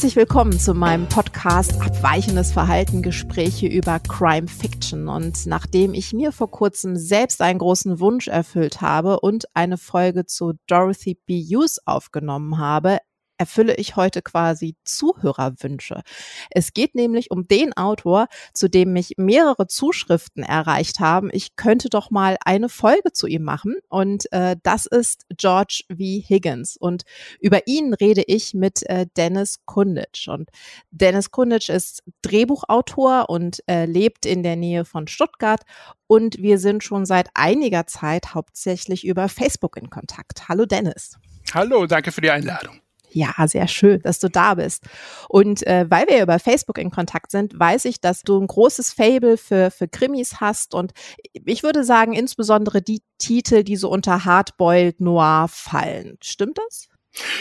Herzlich willkommen zu meinem Podcast Abweichendes Verhalten, Gespräche über Crime Fiction. Und nachdem ich mir vor kurzem selbst einen großen Wunsch erfüllt habe und eine Folge zu Dorothy B. Hughes aufgenommen habe, erfülle ich heute quasi Zuhörerwünsche. Es geht nämlich um den Autor, zu dem mich mehrere Zuschriften erreicht haben. Ich könnte doch mal eine Folge zu ihm machen und äh, das ist George V. Higgins und über ihn rede ich mit äh, Dennis Kunditsch und Dennis Kunditsch ist Drehbuchautor und äh, lebt in der Nähe von Stuttgart und wir sind schon seit einiger Zeit hauptsächlich über Facebook in Kontakt. Hallo Dennis. Hallo, danke für die Einladung. Ja, sehr schön, dass du da bist. Und äh, weil wir über Facebook in Kontakt sind, weiß ich, dass du ein großes Fable für, für Krimis hast. Und ich würde sagen, insbesondere die Titel, die so unter Hardboiled Noir fallen. Stimmt das?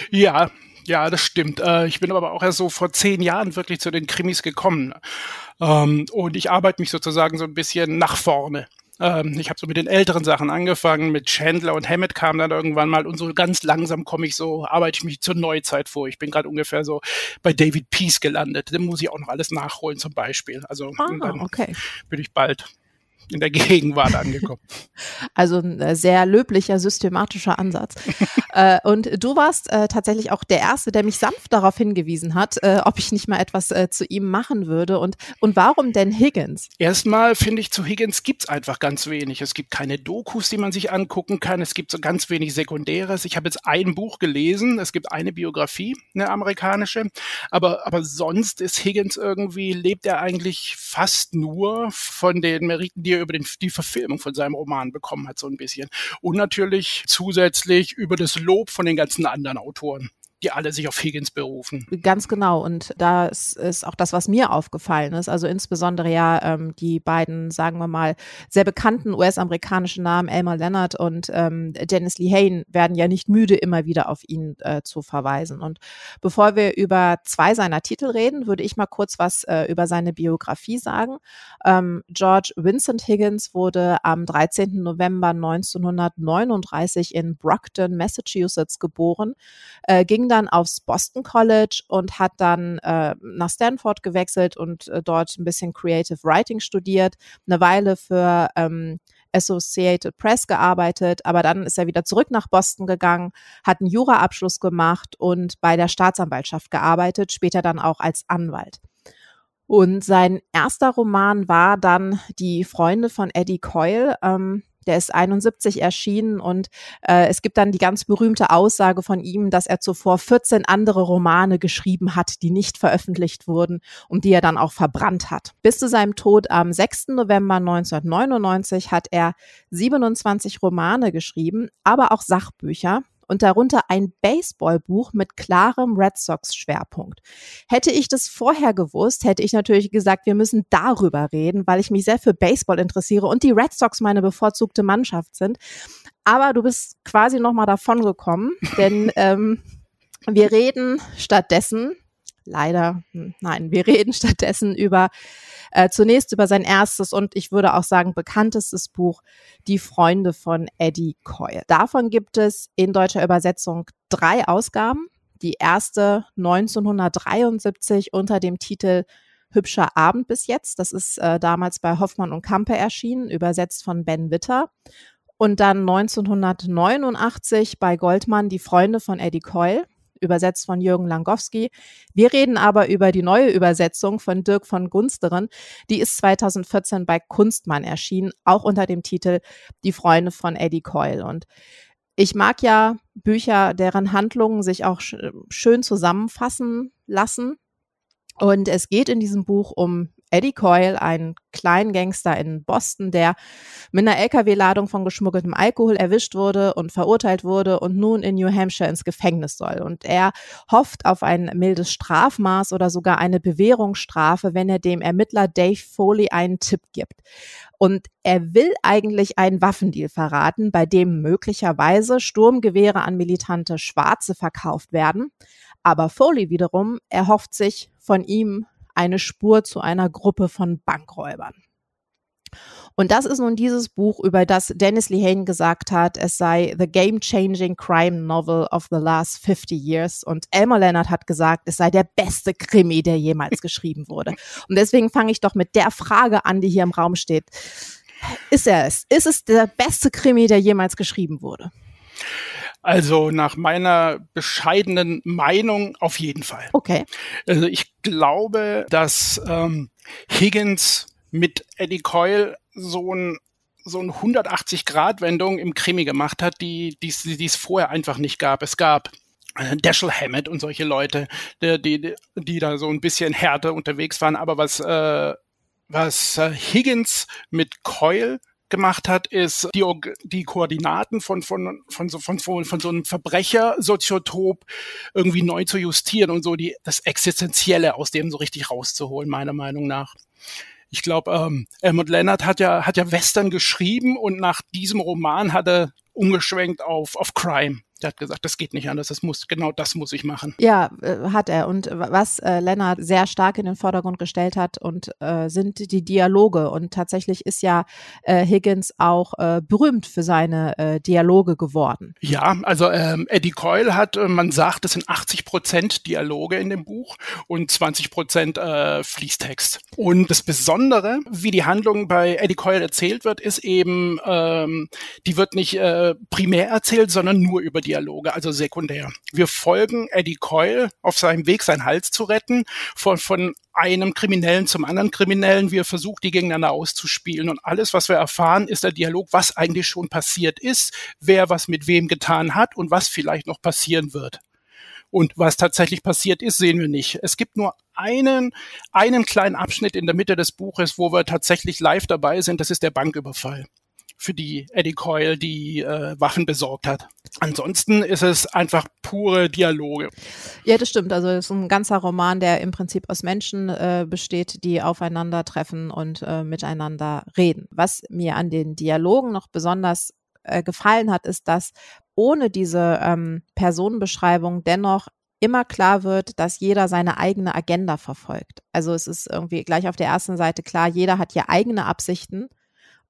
Ja, ja, das stimmt. Äh, ich bin aber auch erst so vor zehn Jahren wirklich zu den Krimis gekommen. Ähm, und ich arbeite mich sozusagen so ein bisschen nach vorne. Ähm, ich habe so mit den älteren Sachen angefangen, mit Chandler und Hammett kam dann irgendwann mal und so ganz langsam komme ich so, arbeite ich mich zur Neuzeit vor. Ich bin gerade ungefähr so bei David Peace gelandet. Den muss ich auch noch alles nachholen zum Beispiel. Also ah, dann okay. bin ich bald in der Gegenwart angekommen. Also ein äh, sehr löblicher, systematischer Ansatz. äh, und du warst äh, tatsächlich auch der Erste, der mich sanft darauf hingewiesen hat, äh, ob ich nicht mal etwas äh, zu ihm machen würde. Und, und warum denn Higgins? Erstmal finde ich, zu Higgins gibt es einfach ganz wenig. Es gibt keine Dokus, die man sich angucken kann. Es gibt so ganz wenig Sekundäres. Ich habe jetzt ein Buch gelesen. Es gibt eine Biografie, eine amerikanische. Aber, aber sonst ist Higgins irgendwie, lebt er eigentlich fast nur von den Meriten, die er über den, die Verfilmung von seinem Roman bekommen hat, so ein bisschen. Und natürlich zusätzlich über das Lob von den ganzen anderen Autoren die alle sich auf Higgins berufen. Ganz genau. Und das ist auch das, was mir aufgefallen ist. Also insbesondere ja ähm, die beiden, sagen wir mal, sehr bekannten US-amerikanischen Namen, Elmer Leonard und ähm, Dennis Lee Hain, werden ja nicht müde, immer wieder auf ihn äh, zu verweisen. Und bevor wir über zwei seiner Titel reden, würde ich mal kurz was äh, über seine Biografie sagen. Ähm, George Vincent Higgins wurde am 13. November 1939 in Brockton, Massachusetts geboren, äh, ging dann aufs Boston College und hat dann äh, nach Stanford gewechselt und äh, dort ein bisschen Creative Writing studiert, eine Weile für ähm, Associated Press gearbeitet, aber dann ist er wieder zurück nach Boston gegangen, hat einen Juraabschluss gemacht und bei der Staatsanwaltschaft gearbeitet, später dann auch als Anwalt. Und sein erster Roman war dann Die Freunde von Eddie Coyle. Ähm, der ist 71 erschienen und äh, es gibt dann die ganz berühmte Aussage von ihm, dass er zuvor 14 andere Romane geschrieben hat, die nicht veröffentlicht wurden und die er dann auch verbrannt hat. Bis zu seinem Tod am 6. November 1999 hat er 27 Romane geschrieben, aber auch Sachbücher und darunter ein Baseballbuch mit klarem Red Sox-Schwerpunkt. Hätte ich das vorher gewusst, hätte ich natürlich gesagt, wir müssen darüber reden, weil ich mich sehr für Baseball interessiere und die Red Sox meine bevorzugte Mannschaft sind. Aber du bist quasi nochmal davon gekommen, denn ähm, wir reden stattdessen, leider, hm, nein, wir reden stattdessen über äh, zunächst über sein erstes und ich würde auch sagen bekanntestes Buch, Die Freunde von Eddie Coyle. Davon gibt es in deutscher Übersetzung drei Ausgaben. Die erste 1973 unter dem Titel Hübscher Abend bis jetzt. Das ist äh, damals bei Hoffmann und Kampe erschienen, übersetzt von Ben Witter. Und dann 1989 bei Goldmann Die Freunde von Eddie Coyle übersetzt von Jürgen Langowski. Wir reden aber über die neue Übersetzung von Dirk von Gunsteren. Die ist 2014 bei Kunstmann erschienen, auch unter dem Titel Die Freunde von Eddie Coyle. Und ich mag ja Bücher, deren Handlungen sich auch schön zusammenfassen lassen. Und es geht in diesem Buch um Eddie Coyle, einen kleinen Gangster in Boston, der mit einer LKW-Ladung von geschmuggeltem Alkohol erwischt wurde und verurteilt wurde und nun in New Hampshire ins Gefängnis soll. Und er hofft auf ein mildes Strafmaß oder sogar eine Bewährungsstrafe, wenn er dem Ermittler Dave Foley einen Tipp gibt. Und er will eigentlich einen Waffendeal verraten, bei dem möglicherweise Sturmgewehre an militante Schwarze verkauft werden. Aber Foley wiederum erhofft sich von ihm eine Spur zu einer Gruppe von Bankräubern. Und das ist nun dieses Buch, über das Dennis Lehane gesagt hat, es sei the game-changing crime novel of the last 50 years. Und Elmer Leonard hat gesagt, es sei der beste Krimi, der jemals geschrieben wurde. Und deswegen fange ich doch mit der Frage an, die hier im Raum steht. Ist er es? Ist es der beste Krimi, der jemals geschrieben wurde? Also nach meiner bescheidenen Meinung auf jeden Fall. Okay. Also ich glaube, dass ähm, Higgins mit Eddie Coyle so ein so eine 180-Grad-Wendung im Krimi gemacht hat, die die es vorher einfach nicht gab. Es gab äh, Dashiell Hammett und solche Leute, die, die, die da so ein bisschen härter unterwegs waren. Aber was, äh, was äh, Higgins mit Coyle gemacht hat, ist die, die Koordinaten von, von, von, so, von, von, von so einem Verbrecher-Soziotop irgendwie neu zu justieren und so die, das Existenzielle aus dem so richtig rauszuholen, meiner Meinung nach ich glaube, ähm, Elmond Leonard hat ja, hat ja Western geschrieben und nach diesem Roman hat er umgeschwenkt auf, auf Crime. Der hat gesagt, das geht nicht anders, das muss, genau das muss ich machen. Ja, äh, hat er. Und was äh, Lennart sehr stark in den Vordergrund gestellt hat und äh, sind die Dialoge. Und tatsächlich ist ja äh, Higgins auch äh, berühmt für seine äh, Dialoge geworden. Ja, also ähm, Eddie Coyle hat, äh, man sagt, es sind 80 Prozent Dialoge in dem Buch und 20 Prozent äh, Fließtext. Und das Besondere, wie die Handlung bei Eddie Coyle erzählt wird, ist eben, ähm, die wird nicht äh, primär erzählt, sondern nur über die Dialoge, also sekundär. Wir folgen Eddie Coyle auf seinem Weg, seinen Hals zu retten, von, von einem Kriminellen zum anderen Kriminellen. Wir versuchen, die gegeneinander auszuspielen. Und alles, was wir erfahren, ist der Dialog, was eigentlich schon passiert ist, wer was mit wem getan hat und was vielleicht noch passieren wird. Und was tatsächlich passiert ist, sehen wir nicht. Es gibt nur einen, einen kleinen Abschnitt in der Mitte des Buches, wo wir tatsächlich live dabei sind. Das ist der Banküberfall für die Eddie Coyle die äh, Waffen besorgt hat. Ansonsten ist es einfach pure Dialoge. Ja, das stimmt. Also es ist ein ganzer Roman, der im Prinzip aus Menschen äh, besteht, die aufeinandertreffen und äh, miteinander reden. Was mir an den Dialogen noch besonders äh, gefallen hat, ist, dass ohne diese ähm, Personenbeschreibung dennoch immer klar wird, dass jeder seine eigene Agenda verfolgt. Also es ist irgendwie gleich auf der ersten Seite klar, jeder hat hier eigene Absichten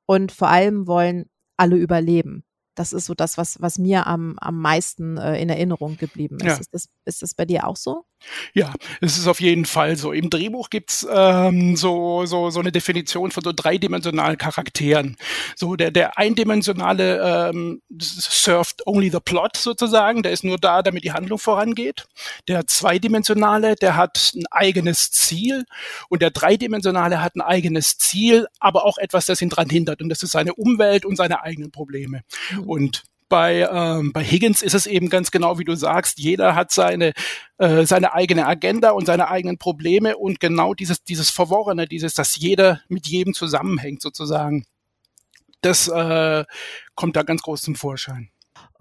und vor allem wollen alle überleben. Das ist so das, was, was mir am, am meisten äh, in Erinnerung geblieben ist. Ja. Ist, das, ist das bei dir auch so? Ja, es ist auf jeden Fall so. Im Drehbuch gibt's ähm, so, so, so eine Definition von so dreidimensionalen Charakteren. So der, der eindimensionale ähm, surft only the plot sozusagen, der ist nur da, damit die Handlung vorangeht. Der zweidimensionale, der hat ein eigenes Ziel und der dreidimensionale hat ein eigenes Ziel, aber auch etwas, das ihn dran hindert und das ist seine Umwelt und seine eigenen Probleme. Mhm. Und bei, ähm, bei Higgins ist es eben ganz genau, wie du sagst, jeder hat seine, äh, seine eigene Agenda und seine eigenen Probleme und genau dieses, dieses Verworrene, dieses, dass jeder mit jedem zusammenhängt sozusagen, das äh, kommt da ganz groß zum Vorschein.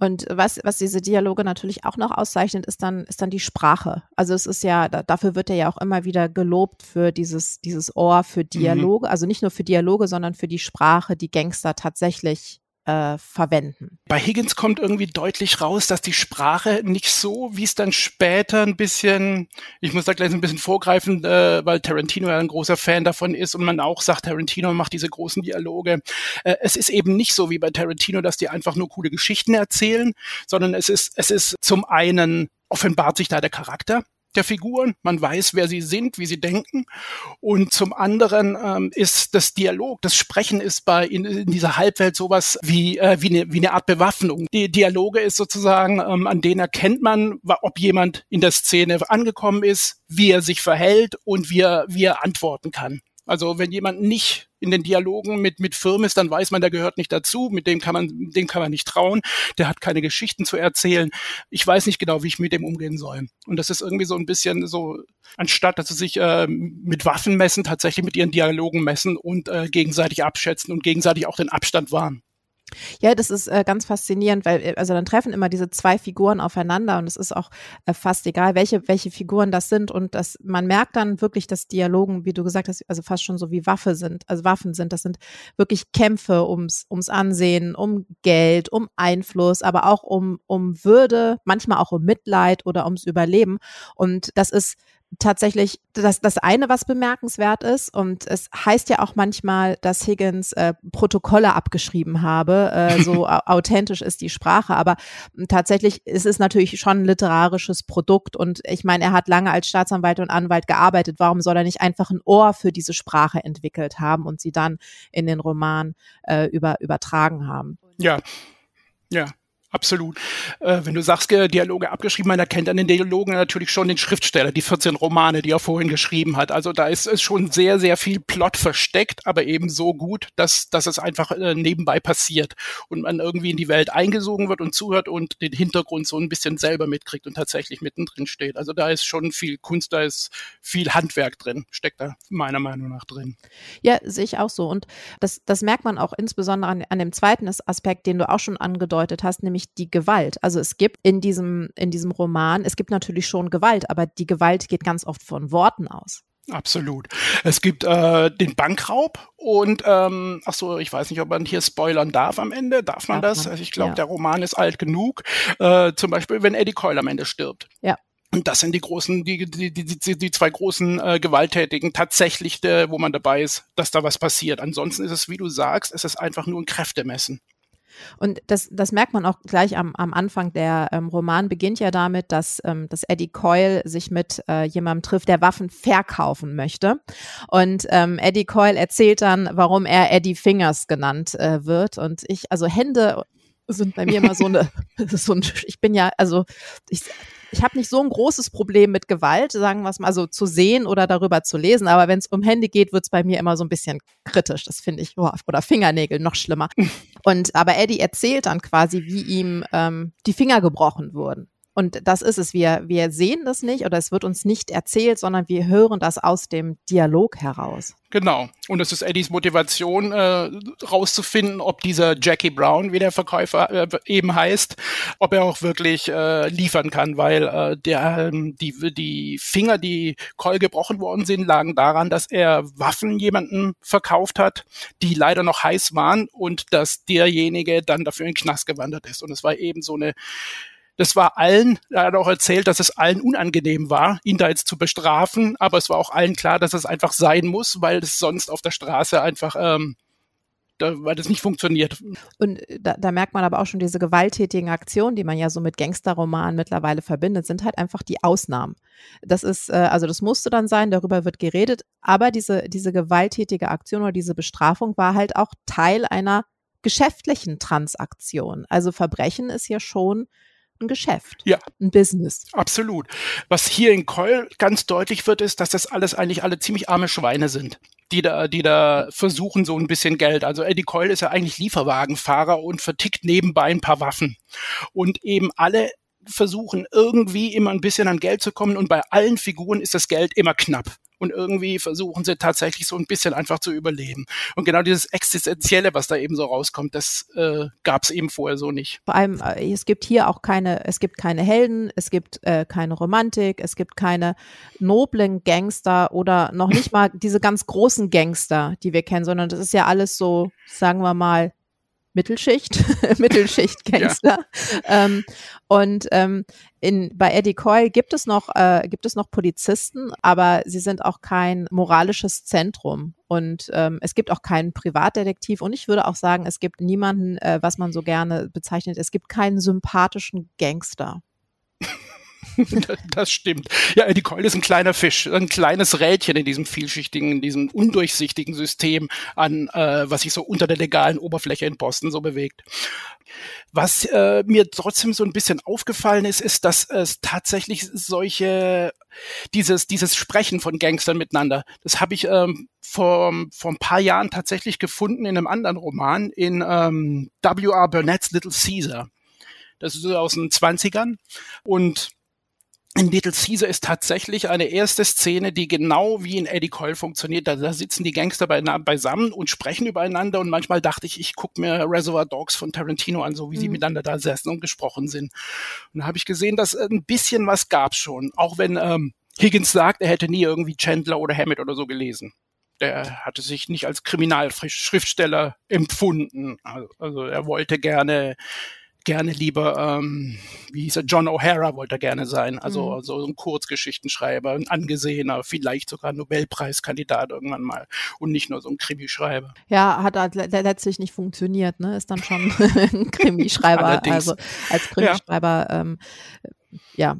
Und was, was diese Dialoge natürlich auch noch auszeichnet, ist dann, ist dann die Sprache. Also es ist ja, dafür wird er ja auch immer wieder gelobt für dieses, dieses Ohr für mhm. Dialoge. Mhm. Also nicht nur für Dialoge, sondern für die Sprache, die Gangster tatsächlich äh, verwenden. Bei Higgins kommt irgendwie deutlich raus, dass die Sprache nicht so, wie es dann später ein bisschen, ich muss da gleich ein bisschen vorgreifen, äh, weil Tarantino ja ein großer Fan davon ist und man auch sagt, Tarantino macht diese großen Dialoge. Äh, es ist eben nicht so wie bei Tarantino, dass die einfach nur coole Geschichten erzählen, sondern es ist, es ist zum einen offenbart sich da der Charakter der Figuren. Man weiß, wer sie sind, wie sie denken. Und zum anderen ähm, ist das Dialog, das Sprechen ist bei in, in dieser Halbwelt sowas wie, äh, wie, eine, wie eine Art Bewaffnung. Die Dialoge ist sozusagen, ähm, an denen erkennt man, ob jemand in der Szene angekommen ist, wie er sich verhält und wie er, wie er antworten kann. Also wenn jemand nicht in den Dialogen mit, mit Firmen ist, dann weiß man, der gehört nicht dazu, mit dem kann man, dem kann man nicht trauen, der hat keine Geschichten zu erzählen. Ich weiß nicht genau, wie ich mit dem umgehen soll. Und das ist irgendwie so ein bisschen so, anstatt dass sie sich äh, mit Waffen messen, tatsächlich mit ihren Dialogen messen und äh, gegenseitig abschätzen und gegenseitig auch den Abstand wahren. Ja, das ist äh, ganz faszinierend, weil äh, also dann treffen immer diese zwei Figuren aufeinander und es ist auch äh, fast egal, welche welche Figuren das sind und das man merkt dann wirklich, dass Dialogen, wie du gesagt hast, also fast schon so wie Waffe sind, also Waffen sind. Das sind wirklich Kämpfe ums ums Ansehen, um Geld, um Einfluss, aber auch um um Würde, manchmal auch um Mitleid oder ums Überleben und das ist tatsächlich das, das eine, was bemerkenswert ist. Und es heißt ja auch manchmal, dass Higgins äh, Protokolle abgeschrieben habe. Äh, so authentisch ist die Sprache. Aber tatsächlich ist es natürlich schon ein literarisches Produkt. Und ich meine, er hat lange als Staatsanwalt und Anwalt gearbeitet. Warum soll er nicht einfach ein Ohr für diese Sprache entwickelt haben und sie dann in den Roman äh, über, übertragen haben? Ja. Ja, Absolut. Äh, wenn du sagst, Dialoge abgeschrieben, man erkennt an den Dialogen natürlich schon den Schriftsteller, die 14 Romane, die er vorhin geschrieben hat. Also da ist es schon sehr, sehr viel Plot versteckt, aber eben so gut, dass, dass es einfach äh, nebenbei passiert und man irgendwie in die Welt eingesogen wird und zuhört und den Hintergrund so ein bisschen selber mitkriegt und tatsächlich mittendrin steht. Also da ist schon viel Kunst, da ist viel Handwerk drin, steckt da meiner Meinung nach drin. Ja, sehe ich auch so. Und das, das merkt man auch insbesondere an, an dem zweiten Aspekt, den du auch schon angedeutet hast, nämlich nämlich die Gewalt. Also es gibt in diesem, in diesem Roman, es gibt natürlich schon Gewalt, aber die Gewalt geht ganz oft von Worten aus. Absolut. Es gibt äh, den Bankraub und ähm, ach so, ich weiß nicht, ob man hier spoilern darf am Ende. Darf man darf das? Man? Also ich glaube, ja. der Roman ist alt genug. Äh, zum Beispiel, wenn Eddie Coyle am Ende stirbt. Ja. Und das sind die großen, die, die, die, die, die zwei großen äh, Gewalttätigen tatsächlich, de, wo man dabei ist, dass da was passiert. Ansonsten ist es, wie du sagst, es ist einfach nur ein Kräftemessen. Und das, das merkt man auch gleich am, am Anfang. Der ähm, Roman beginnt ja damit, dass, ähm, dass Eddie Coyle sich mit äh, jemandem trifft, der Waffen verkaufen möchte. Und ähm, Eddie Coyle erzählt dann, warum er Eddie Fingers genannt äh, wird. Und ich, also Hände sind bei mir immer so eine, so ein, ich bin ja, also ich ich habe nicht so ein großes Problem mit Gewalt, sagen wir es mal so, zu sehen oder darüber zu lesen. Aber wenn es um Hände geht, wird es bei mir immer so ein bisschen kritisch. Das finde ich, oh, oder Fingernägel noch schlimmer. Und aber Eddie erzählt dann quasi, wie ihm ähm, die Finger gebrochen wurden. Und das ist es. Wir, wir sehen das nicht oder es wird uns nicht erzählt, sondern wir hören das aus dem Dialog heraus. Genau. Und es ist Eddies Motivation, äh, rauszufinden, ob dieser Jackie Brown, wie der Verkäufer äh, eben heißt, ob er auch wirklich äh, liefern kann, weil äh, der, ähm, die, die Finger, die Keul gebrochen worden sind, lagen daran, dass er Waffen jemanden verkauft hat, die leider noch heiß waren und dass derjenige dann dafür in den Knast gewandert ist. Und es war eben so eine das war allen, er hat auch erzählt, dass es allen unangenehm war, ihn da jetzt zu bestrafen, aber es war auch allen klar, dass es einfach sein muss, weil es sonst auf der Straße einfach ähm, da, weil das nicht funktioniert. Und da, da, merkt man aber auch schon diese gewalttätigen Aktionen, die man ja so mit Gangsterromanen mittlerweile verbindet, sind halt einfach die Ausnahmen. Das ist, äh, also das musste dann sein, darüber wird geredet, aber diese, diese gewalttätige Aktion oder diese Bestrafung war halt auch Teil einer geschäftlichen Transaktion. Also Verbrechen ist ja schon ein Geschäft, ja. ein Business. Absolut. Was hier in Keul ganz deutlich wird, ist, dass das alles eigentlich alle ziemlich arme Schweine sind die da, die da versuchen so ein bisschen Geld. Also Eddie Coyle ist ja eigentlich Lieferwagenfahrer und vertickt nebenbei ein paar Waffen. Und eben alle versuchen irgendwie immer ein bisschen an Geld zu kommen und bei allen Figuren ist das Geld immer knapp und irgendwie versuchen sie tatsächlich so ein bisschen einfach zu überleben. Und genau dieses Existenzielle, was da eben so rauskommt, das äh, gab es eben vorher so nicht. Vor allem, äh, es gibt hier auch keine, es gibt keine Helden, es gibt äh, keine Romantik, es gibt keine noblen Gangster oder noch nicht mal diese ganz großen Gangster, die wir kennen, sondern das ist ja alles so, sagen wir mal, Mittelschicht, Mittelschicht-Gangster. Ja. Ähm, und ähm, in, bei Eddie Coyle gibt es noch, äh, gibt es noch Polizisten, aber sie sind auch kein moralisches Zentrum. Und ähm, es gibt auch keinen Privatdetektiv. Und ich würde auch sagen, es gibt niemanden, äh, was man so gerne bezeichnet, es gibt keinen sympathischen Gangster. Das stimmt. Ja, Eddie Coyle ist ein kleiner Fisch, ein kleines Rädchen in diesem vielschichtigen, in diesem undurchsichtigen System an, äh, was sich so unter der legalen Oberfläche in Boston so bewegt. Was äh, mir trotzdem so ein bisschen aufgefallen ist, ist, dass es tatsächlich solche, dieses, dieses Sprechen von Gangstern miteinander, das habe ich ähm, vor, vor ein paar Jahren tatsächlich gefunden in einem anderen Roman, in ähm, W.R. Burnett's Little Caesar. Das ist aus den 20ern. Und in Little Caesar ist tatsächlich eine erste Szene, die genau wie in Eddie Coyle funktioniert. Da, da sitzen die Gangster beisammen und sprechen übereinander und manchmal dachte ich, ich gucke mir Reservoir Dogs von Tarantino an, so wie mhm. sie miteinander da saßen und gesprochen sind. Und da habe ich gesehen, dass ein bisschen was gab schon, auch wenn ähm, Higgins sagt, er hätte nie irgendwie Chandler oder Hammett oder so gelesen. Der hatte sich nicht als Kriminalschriftsteller empfunden. Also, also er wollte gerne gerne lieber, ähm, wie hieß er, John O'Hara wollte er gerne sein, also mhm. so ein Kurzgeschichtenschreiber, ein angesehener, vielleicht sogar Nobelpreiskandidat irgendwann mal und nicht nur so ein Krimischreiber. Ja, hat halt letztlich nicht funktioniert, ne? Ist dann schon ein Krimischreiber, also als Krimischreiber ja. ähm, ja,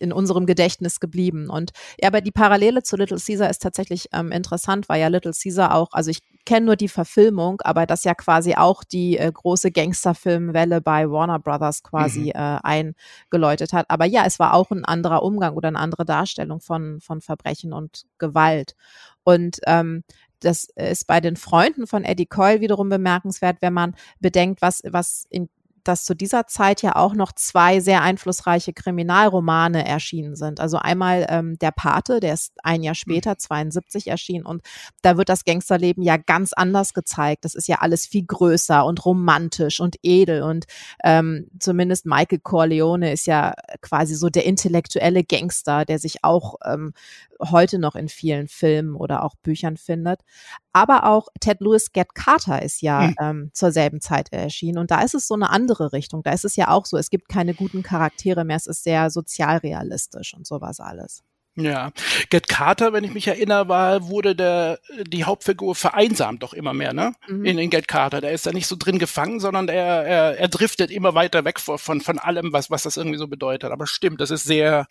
in unserem Gedächtnis geblieben. Und ja, aber die Parallele zu Little Caesar ist tatsächlich ähm, interessant, weil ja Little Caesar auch, also ich kenne nur die Verfilmung, aber das ja quasi auch die äh, große Gangsterfilmwelle bei Warner Brothers quasi mhm. äh, eingeläutet hat. Aber ja, es war auch ein anderer Umgang oder eine andere Darstellung von, von Verbrechen und Gewalt. Und ähm, das ist bei den Freunden von Eddie Coyle wiederum bemerkenswert, wenn man bedenkt, was, was in dass zu dieser Zeit ja auch noch zwei sehr einflussreiche Kriminalromane erschienen sind. Also einmal ähm, Der Pate, der ist ein Jahr hm. später, 72 erschienen und da wird das Gangsterleben ja ganz anders gezeigt. Das ist ja alles viel größer und romantisch und edel und ähm, zumindest Michael Corleone ist ja quasi so der intellektuelle Gangster, der sich auch ähm, heute noch in vielen Filmen oder auch Büchern findet. Aber auch Ted Lewis Get Carter ist ja mhm. ähm, zur selben Zeit erschienen. Und da ist es so eine andere Richtung. Da ist es ja auch so, es gibt keine guten Charaktere mehr, es ist sehr sozialrealistisch und sowas alles. Ja, Get Carter, wenn ich mich erinnere, war, wurde der, die Hauptfigur vereinsamt doch immer mehr, ne? Mhm. In, in Get Carter. Der ist da nicht so drin gefangen, sondern er, er, er driftet immer weiter weg von, von, von allem, was, was das irgendwie so bedeutet. Aber stimmt, das ist sehr,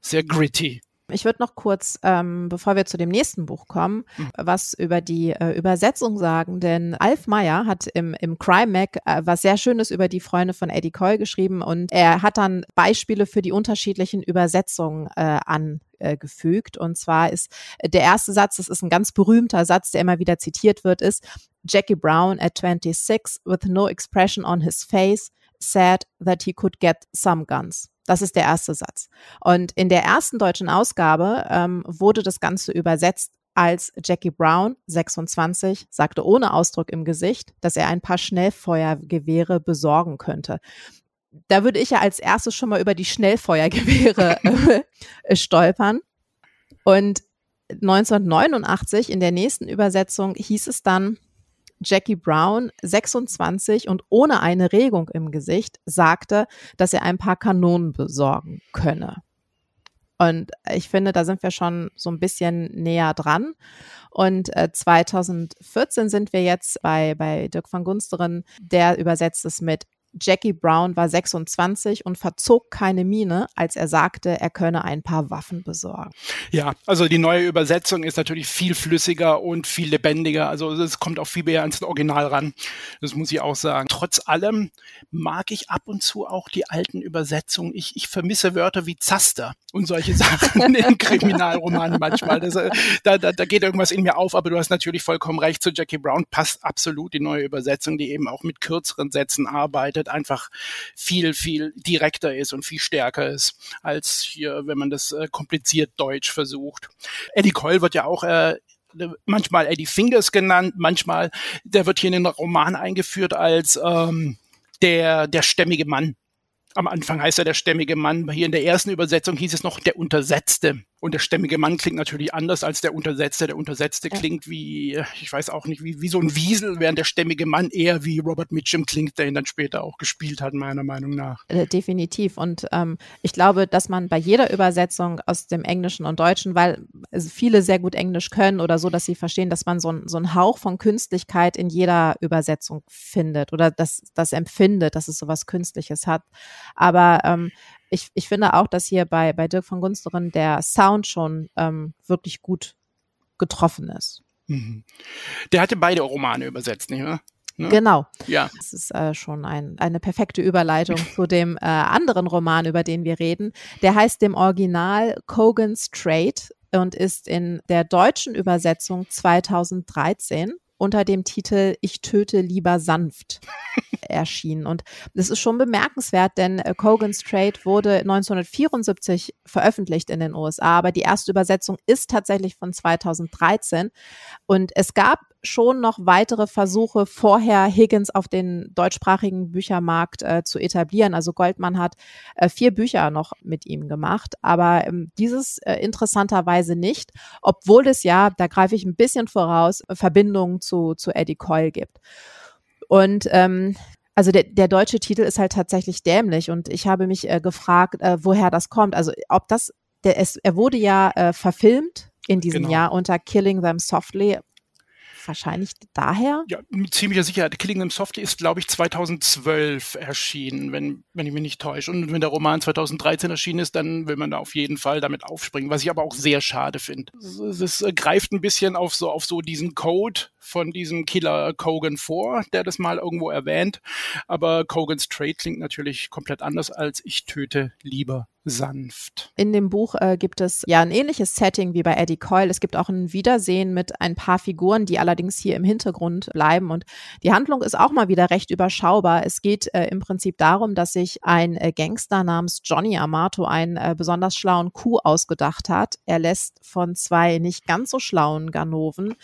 sehr gritty. Ich würde noch kurz, ähm, bevor wir zu dem nächsten Buch kommen, mhm. was über die äh, Übersetzung sagen, denn Alf Meyer hat im, im Crime Mac äh, was sehr Schönes über die Freunde von Eddie Coyle geschrieben und er hat dann Beispiele für die unterschiedlichen Übersetzungen äh, angefügt. Und zwar ist der erste Satz, das ist ein ganz berühmter Satz, der immer wieder zitiert wird, ist Jackie Brown at 26 with no expression on his face said that he could get some guns. Das ist der erste Satz. Und in der ersten deutschen Ausgabe ähm, wurde das Ganze übersetzt als Jackie Brown, 26, sagte ohne Ausdruck im Gesicht, dass er ein paar Schnellfeuergewehre besorgen könnte. Da würde ich ja als erstes schon mal über die Schnellfeuergewehre äh, stolpern. Und 1989 in der nächsten Übersetzung hieß es dann, Jackie Brown, 26 und ohne eine Regung im Gesicht, sagte, dass er ein paar Kanonen besorgen könne. Und ich finde, da sind wir schon so ein bisschen näher dran. Und äh, 2014 sind wir jetzt bei, bei Dirk van Gunsteren, der übersetzt es mit Jackie Brown war 26 und verzog keine Miene, als er sagte, er könne ein paar Waffen besorgen. Ja, also die neue Übersetzung ist natürlich viel flüssiger und viel lebendiger. Also es kommt auch viel mehr ans Original ran. Das muss ich auch sagen. Trotz allem mag ich ab und zu auch die alten Übersetzungen. Ich, ich vermisse Wörter wie Zaster und solche Sachen in Kriminalromanen manchmal. Das, äh, da, da, da geht irgendwas in mir auf, aber du hast natürlich vollkommen recht. Zu Jackie Brown passt absolut die neue Übersetzung, die eben auch mit kürzeren Sätzen arbeitet einfach viel, viel direkter ist und viel stärker ist, als hier, wenn man das äh, kompliziert Deutsch versucht. Eddie Coyle wird ja auch äh, manchmal Eddie Fingers genannt, manchmal, der wird hier in den Roman eingeführt als ähm, der, der stämmige Mann. Am Anfang heißt er der stämmige Mann. Hier in der ersten Übersetzung hieß es noch der Untersetzte. Und der stämmige Mann klingt natürlich anders als der Untersetzte. Der Untersetzte ja. klingt wie, ich weiß auch nicht, wie, wie so ein Wiesel, während der stämmige Mann eher wie Robert Mitchum klingt, der ihn dann später auch gespielt hat, meiner Meinung nach. Äh, definitiv. Und ähm, ich glaube, dass man bei jeder Übersetzung aus dem Englischen und Deutschen, weil viele sehr gut Englisch können oder so, dass sie verstehen, dass man so, ein, so einen Hauch von Künstlichkeit in jeder Übersetzung findet oder das, das empfindet, dass es so was Künstliches hat. Aber ähm, ich, ich finde auch, dass hier bei, bei Dirk von Gunsteren der Sound schon ähm, wirklich gut getroffen ist. Mhm. Der hatte beide Romane übersetzt, nicht wahr? Ne? Genau. Ja. Das ist äh, schon ein, eine perfekte Überleitung zu dem äh, anderen Roman, über den wir reden. Der heißt dem Original Cogan's Trade und ist in der deutschen Übersetzung 2013 unter dem Titel Ich töte lieber sanft erschienen. Und das ist schon bemerkenswert, denn äh, Cogan's Trade wurde 1974 veröffentlicht in den USA, aber die erste Übersetzung ist tatsächlich von 2013. Und es gab schon noch weitere Versuche, vorher Higgins auf den deutschsprachigen Büchermarkt äh, zu etablieren. Also Goldman hat äh, vier Bücher noch mit ihm gemacht, aber ähm, dieses äh, interessanterweise nicht, obwohl es ja, da greife ich ein bisschen voraus, Verbindungen zu, zu Eddie Coyle gibt. Und ähm, Also der, der deutsche Titel ist halt tatsächlich dämlich und ich habe mich äh, gefragt, äh, woher das kommt. Also ob das, der, es, er wurde ja äh, verfilmt in diesem genau. Jahr unter Killing Them Softly wahrscheinlich daher? Ja, mit ziemlicher Sicherheit. Killing Them Softly ist, glaube ich, 2012 erschienen, wenn, wenn ich mich nicht täusche. Und wenn der Roman 2013 erschienen ist, dann will man da auf jeden Fall damit aufspringen, was ich aber auch sehr schade finde. Es, es, greift ein bisschen auf so, auf so diesen Code von diesem Killer Kogan vor, der das mal irgendwo erwähnt. Aber Kogans Trade klingt natürlich komplett anders als ich töte lieber sanft. In dem Buch äh, gibt es ja ein ähnliches Setting wie bei Eddie Coyle. Es gibt auch ein Wiedersehen mit ein paar Figuren, die allerdings hier im Hintergrund bleiben. Und die Handlung ist auch mal wieder recht überschaubar. Es geht äh, im Prinzip darum, dass sich ein äh, Gangster namens Johnny Amato einen äh, besonders schlauen Coup ausgedacht hat. Er lässt von zwei nicht ganz so schlauen Ganoven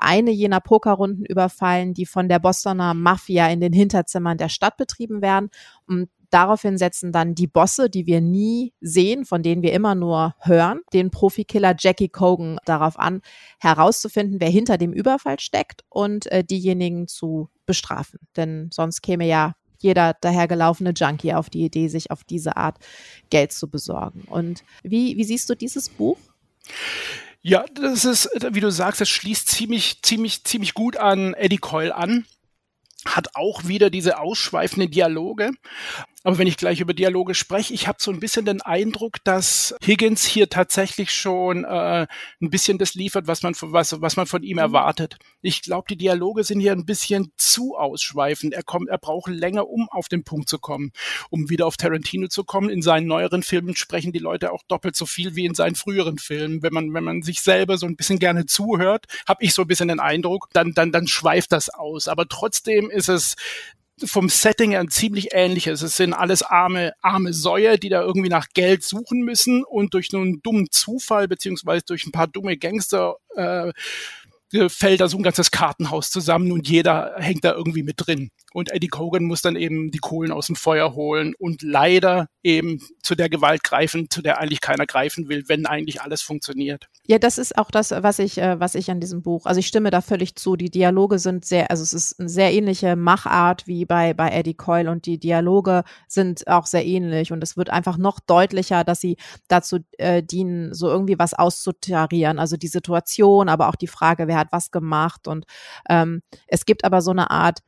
eine jener Pokerrunden überfallen, die von der Bostoner Mafia in den Hinterzimmern der Stadt betrieben werden. Und Daraufhin setzen dann die Bosse, die wir nie sehen, von denen wir immer nur hören, den Profikiller Jackie Cogan darauf an, herauszufinden, wer hinter dem Überfall steckt und äh, diejenigen zu bestrafen. Denn sonst käme ja jeder dahergelaufene Junkie auf die Idee, sich auf diese Art Geld zu besorgen. Und wie, wie siehst du dieses Buch? Ja, das ist, wie du sagst, es schließt ziemlich, ziemlich, ziemlich gut an Eddie Coyle an hat auch wieder diese ausschweifenden Dialoge. Aber wenn ich gleich über Dialoge spreche, ich habe so ein bisschen den Eindruck, dass Higgins hier tatsächlich schon äh, ein bisschen das liefert, was man, was, was man von ihm mhm. erwartet. Ich glaube, die Dialoge sind hier ein bisschen zu ausschweifend. Er kommt, er braucht länger, um auf den Punkt zu kommen. Um wieder auf Tarantino zu kommen. In seinen neueren Filmen sprechen die Leute auch doppelt so viel wie in seinen früheren Filmen. Wenn man, wenn man sich selber so ein bisschen gerne zuhört, habe ich so ein bisschen den Eindruck, dann, dann, dann schweift das aus. Aber trotzdem ist es vom Setting her ein ziemlich ähnliches. Es sind alles arme, arme Säue, die da irgendwie nach Geld suchen müssen und durch einen dummen Zufall beziehungsweise durch ein paar dumme Gangster äh, fällt da so ein ganzes Kartenhaus zusammen und jeder hängt da irgendwie mit drin. Und Eddie Cogan muss dann eben die Kohlen aus dem Feuer holen und leider eben zu der Gewalt greifen, zu der eigentlich keiner greifen will, wenn eigentlich alles funktioniert. Ja, das ist auch das, was ich, äh, was ich an diesem Buch, also ich stimme da völlig zu. Die Dialoge sind sehr, also es ist eine sehr ähnliche Machart wie bei, bei Eddie Coyle und die Dialoge sind auch sehr ähnlich und es wird einfach noch deutlicher, dass sie dazu äh, dienen, so irgendwie was auszutarieren. Also die Situation, aber auch die Frage, wer hat was gemacht und ähm, es gibt aber so eine Art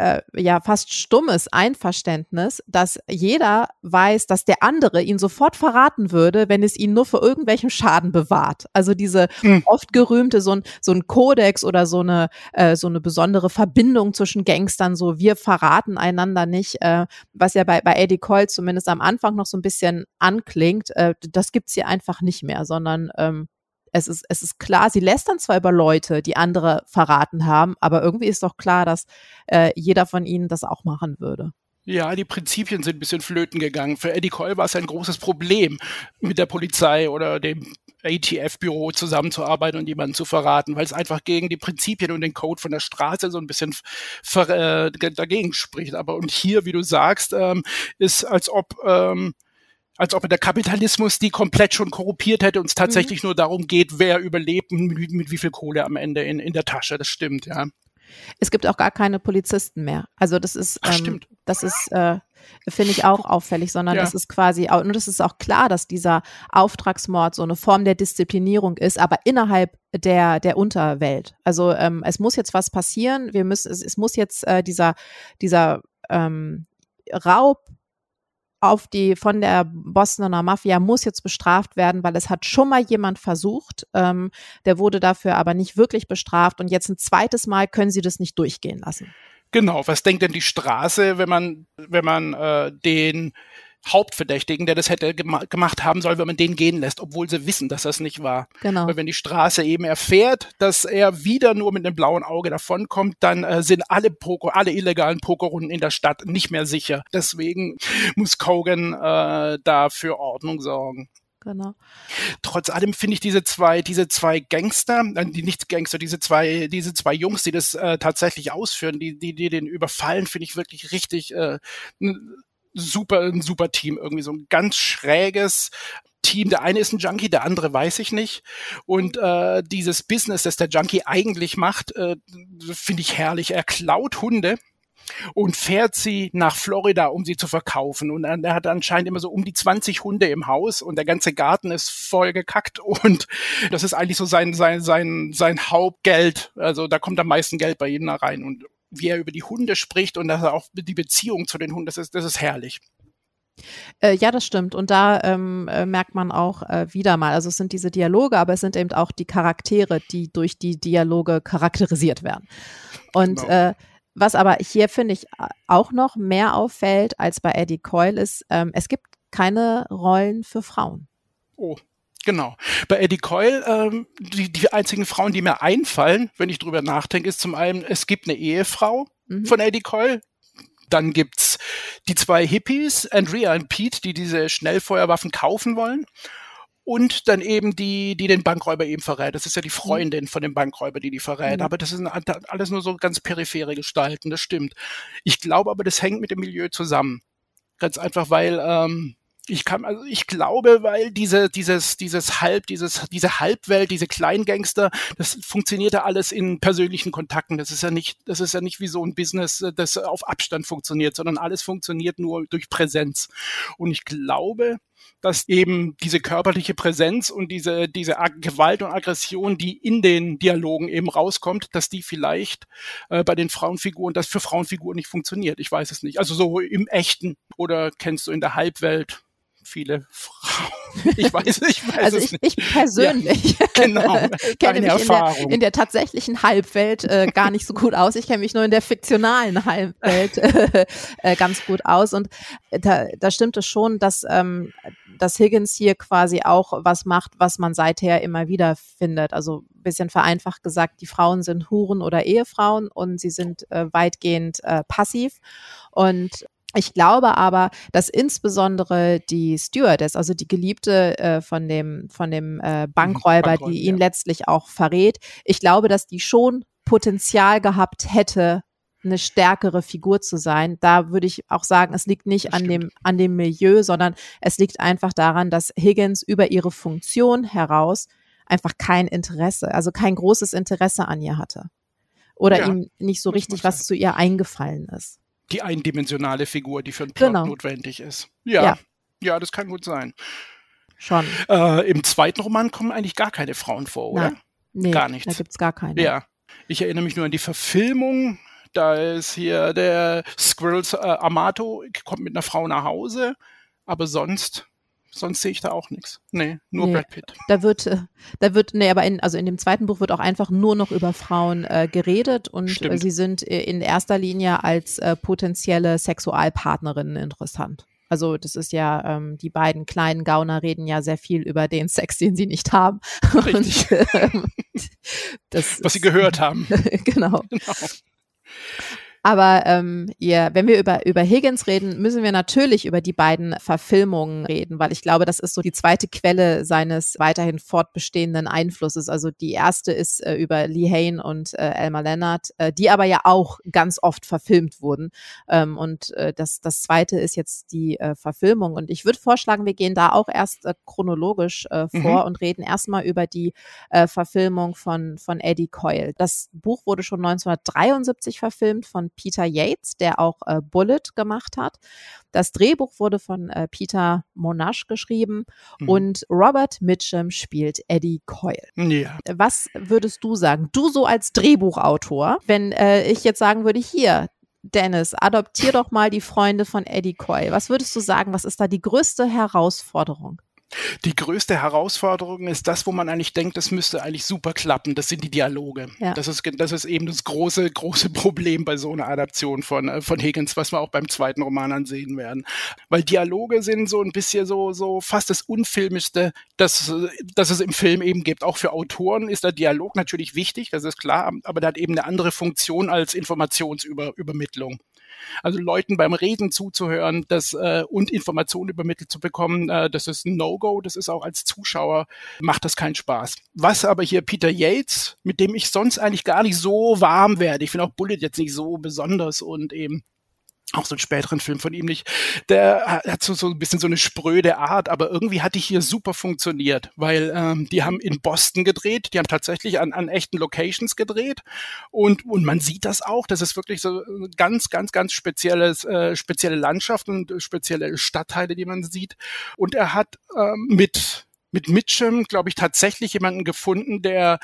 äh, ja fast stummes Einverständnis, dass jeder weiß, dass der andere ihn sofort verraten würde, wenn es ihn nur für irgendwelchen Schaden bewahrt. Also diese mhm. oft gerühmte so ein so ein Kodex oder so eine äh, so eine besondere Verbindung zwischen Gangstern, so wir verraten einander nicht, äh, was ja bei bei Eddie Cole zumindest am Anfang noch so ein bisschen anklingt. Äh, das gibt's hier einfach nicht mehr, sondern ähm, es ist, es ist klar, sie lästern zwar über Leute, die andere verraten haben, aber irgendwie ist doch klar, dass äh, jeder von ihnen das auch machen würde. Ja, die Prinzipien sind ein bisschen flöten gegangen. Für Eddie Coyle war es ein großes Problem, mit der Polizei oder dem ATF-Büro zusammenzuarbeiten und jemanden zu verraten, weil es einfach gegen die Prinzipien und den Code von der Straße so ein bisschen äh, dagegen spricht. Aber und hier, wie du sagst, ähm, ist als ob ähm, als ob der Kapitalismus die komplett schon korruptiert hätte und es tatsächlich mhm. nur darum geht, wer überlebt und mit, mit, wie viel Kohle am Ende in, in der Tasche. Das stimmt, ja. Es gibt auch gar keine Polizisten mehr. Also das ist, Ach, ähm, das ist, äh, finde ich auch auffällig, sondern ja. das ist quasi, und das ist auch klar, dass dieser Auftragsmord so eine Form der Disziplinierung ist, aber innerhalb der, der Unterwelt. Also ähm, es muss jetzt was passieren, wir müssen, es, es muss jetzt äh, dieser, dieser ähm, Raub auf die von der Bostoner Mafia muss jetzt bestraft werden, weil es hat schon mal jemand versucht. Ähm, der wurde dafür aber nicht wirklich bestraft und jetzt ein zweites Mal können sie das nicht durchgehen lassen. Genau. Was denkt denn die Straße, wenn man wenn man äh, den Hauptverdächtigen, der das hätte gem gemacht haben soll, wenn man den gehen lässt, obwohl sie wissen, dass das nicht war. Genau. Weil wenn die Straße eben erfährt, dass er wieder nur mit einem blauen Auge davonkommt, dann äh, sind alle Poker, alle illegalen Pokerrunden in der Stadt nicht mehr sicher. Deswegen muss Kogan äh, da für Ordnung sorgen. Genau. Trotz allem finde ich diese zwei, diese zwei Gangster, äh, die nicht Gangster, diese zwei, diese zwei Jungs, die das äh, tatsächlich ausführen, die, die, die den überfallen, finde ich wirklich richtig äh, super, ein super Team, irgendwie so ein ganz schräges Team. Der eine ist ein Junkie, der andere weiß ich nicht. Und äh, dieses Business, das der Junkie eigentlich macht, äh, finde ich herrlich. Er klaut Hunde und fährt sie nach Florida, um sie zu verkaufen. Und er hat anscheinend immer so um die 20 Hunde im Haus und der ganze Garten ist voll gekackt und das ist eigentlich so sein, sein, sein, sein Hauptgeld. Also da kommt am meisten Geld bei ihm da rein und wie er über die Hunde spricht und dass er auch die Beziehung zu den Hunden, das ist, das ist herrlich. Äh, ja, das stimmt. Und da ähm, äh, merkt man auch äh, wieder mal, also es sind diese Dialoge, aber es sind eben auch die Charaktere, die durch die Dialoge charakterisiert werden. Und genau. äh, was aber hier, finde ich, auch noch mehr auffällt als bei Eddie Coyle ist, ähm, es gibt keine Rollen für Frauen. Oh. Genau. Bei Eddie Coyle, ähm, die, die einzigen Frauen, die mir einfallen, wenn ich drüber nachdenke, ist zum einen, es gibt eine Ehefrau mhm. von Eddie Coyle. Dann gibt's die zwei Hippies, Andrea und Pete, die diese Schnellfeuerwaffen kaufen wollen und dann eben die, die den Bankräuber eben verrät. Das ist ja die mhm. Freundin von dem Bankräuber, die die verrät. Mhm. Aber das sind alles nur so ganz periphere Gestalten, das stimmt. Ich glaube aber, das hängt mit dem Milieu zusammen. Ganz einfach, weil ähm, ich kann, also ich glaube, weil diese, dieses, dieses Halb, dieses, diese Halbwelt, diese Kleingangster, das funktioniert ja alles in persönlichen Kontakten. Das ist ja nicht, das ist ja nicht wie so ein Business, das auf Abstand funktioniert, sondern alles funktioniert nur durch Präsenz. Und ich glaube, dass eben diese körperliche Präsenz und diese, diese Gewalt und Aggression, die in den Dialogen eben rauskommt, dass die vielleicht äh, bei den Frauenfiguren, das für Frauenfiguren nicht funktioniert. Ich weiß es nicht. Also so im Echten oder kennst du in der Halbwelt viele Frauen. Ich weiß, ich weiß also ich, ich persönlich ja, genau, kenne mich in der, in der, tatsächlichen Halbwelt äh, gar nicht so gut aus. Ich kenne mich nur in der fiktionalen Halbwelt äh, äh, ganz gut aus. Und da, da stimmt es schon, dass, ähm, dass Higgins hier quasi auch was macht, was man seither immer wieder findet. Also ein bisschen vereinfacht gesagt, die Frauen sind Huren oder Ehefrauen und sie sind äh, weitgehend äh, passiv. Und ich glaube aber, dass insbesondere die Stewardess, also die Geliebte äh, von dem, von dem äh, Bankräuber, Bankräuber, die ihn ja. letztlich auch verrät, ich glaube, dass die schon Potenzial gehabt hätte, eine stärkere Figur zu sein. Da würde ich auch sagen, es liegt nicht an dem, an dem Milieu, sondern es liegt einfach daran, dass Higgins über ihre Funktion heraus einfach kein Interesse, also kein großes Interesse an ihr hatte. Oder ja, ihm nicht so richtig was zu ihr eingefallen ist die eindimensionale Figur, die für einen Plot genau. notwendig ist. Ja, ja, ja, das kann gut sein. Schon. Äh, Im zweiten Roman kommen eigentlich gar keine Frauen vor, oder? Nein. Nee, gar nichts. Da gibt's gar keine. Ja. Ich erinnere mich nur an die Verfilmung. Da ist hier der Squirrels äh, Amato, kommt mit einer Frau nach Hause, aber sonst sonst sehe ich da auch nichts. Nee, nur nee, Brad Pitt. Da wird, äh, da wird, nee, aber in, also in dem zweiten Buch wird auch einfach nur noch über Frauen äh, geredet und äh, sie sind äh, in erster Linie als äh, potenzielle Sexualpartnerinnen interessant. Also das ist ja, ähm, die beiden kleinen Gauner reden ja sehr viel über den Sex, den sie nicht haben. Richtig. Und, ähm, das Was sie gehört haben. genau. genau. Aber ähm, ja, wenn wir über, über Higgins reden, müssen wir natürlich über die beiden Verfilmungen reden, weil ich glaube, das ist so die zweite Quelle seines weiterhin fortbestehenden Einflusses. Also die erste ist äh, über Lee Hain und äh, Elmer Leonard, äh, die aber ja auch ganz oft verfilmt wurden. Ähm, und äh, das, das zweite ist jetzt die äh, Verfilmung. Und ich würde vorschlagen, wir gehen da auch erst äh, chronologisch äh, vor mhm. und reden erstmal über die äh, Verfilmung von, von Eddie Coyle. Das Buch wurde schon 1973 verfilmt von Peter Yates, der auch äh, Bullet gemacht hat. Das Drehbuch wurde von äh, Peter Monash geschrieben mhm. und Robert Mitchum spielt Eddie Coyle. Ja. Was würdest du sagen? Du so als Drehbuchautor, wenn äh, ich jetzt sagen würde, hier, Dennis, adoptier doch mal die Freunde von Eddie Coyle. Was würdest du sagen, was ist da die größte Herausforderung? Die größte Herausforderung ist das, wo man eigentlich denkt, das müsste eigentlich super klappen. Das sind die Dialoge. Ja. Das, ist, das ist eben das große, große Problem bei so einer Adaption von, äh, von Higgins, was wir auch beim zweiten Roman ansehen werden. Weil Dialoge sind so ein bisschen so, so fast das Unfilmischste, das, das es im Film eben gibt. Auch für Autoren ist der Dialog natürlich wichtig, das ist klar, aber der hat eben eine andere Funktion als Informationsübermittlung. Also Leuten beim Reden zuzuhören das, äh, und Informationen übermittelt zu bekommen, äh, das ist ein No-Go. Das ist auch als Zuschauer, macht das keinen Spaß. Was aber hier Peter Yates, mit dem ich sonst eigentlich gar nicht so warm werde, ich finde auch Bullet jetzt nicht so besonders und eben auch so einen späteren Film von ihm nicht, der hat so, so ein bisschen so eine spröde Art, aber irgendwie hat die hier super funktioniert, weil ähm, die haben in Boston gedreht, die haben tatsächlich an, an echten Locations gedreht und, und man sieht das auch, das ist wirklich so ganz, ganz, ganz spezielles, äh, spezielle Landschaft und spezielle Stadtteile, die man sieht. Und er hat ähm, mit mit Mitchum, glaube ich, tatsächlich jemanden gefunden, der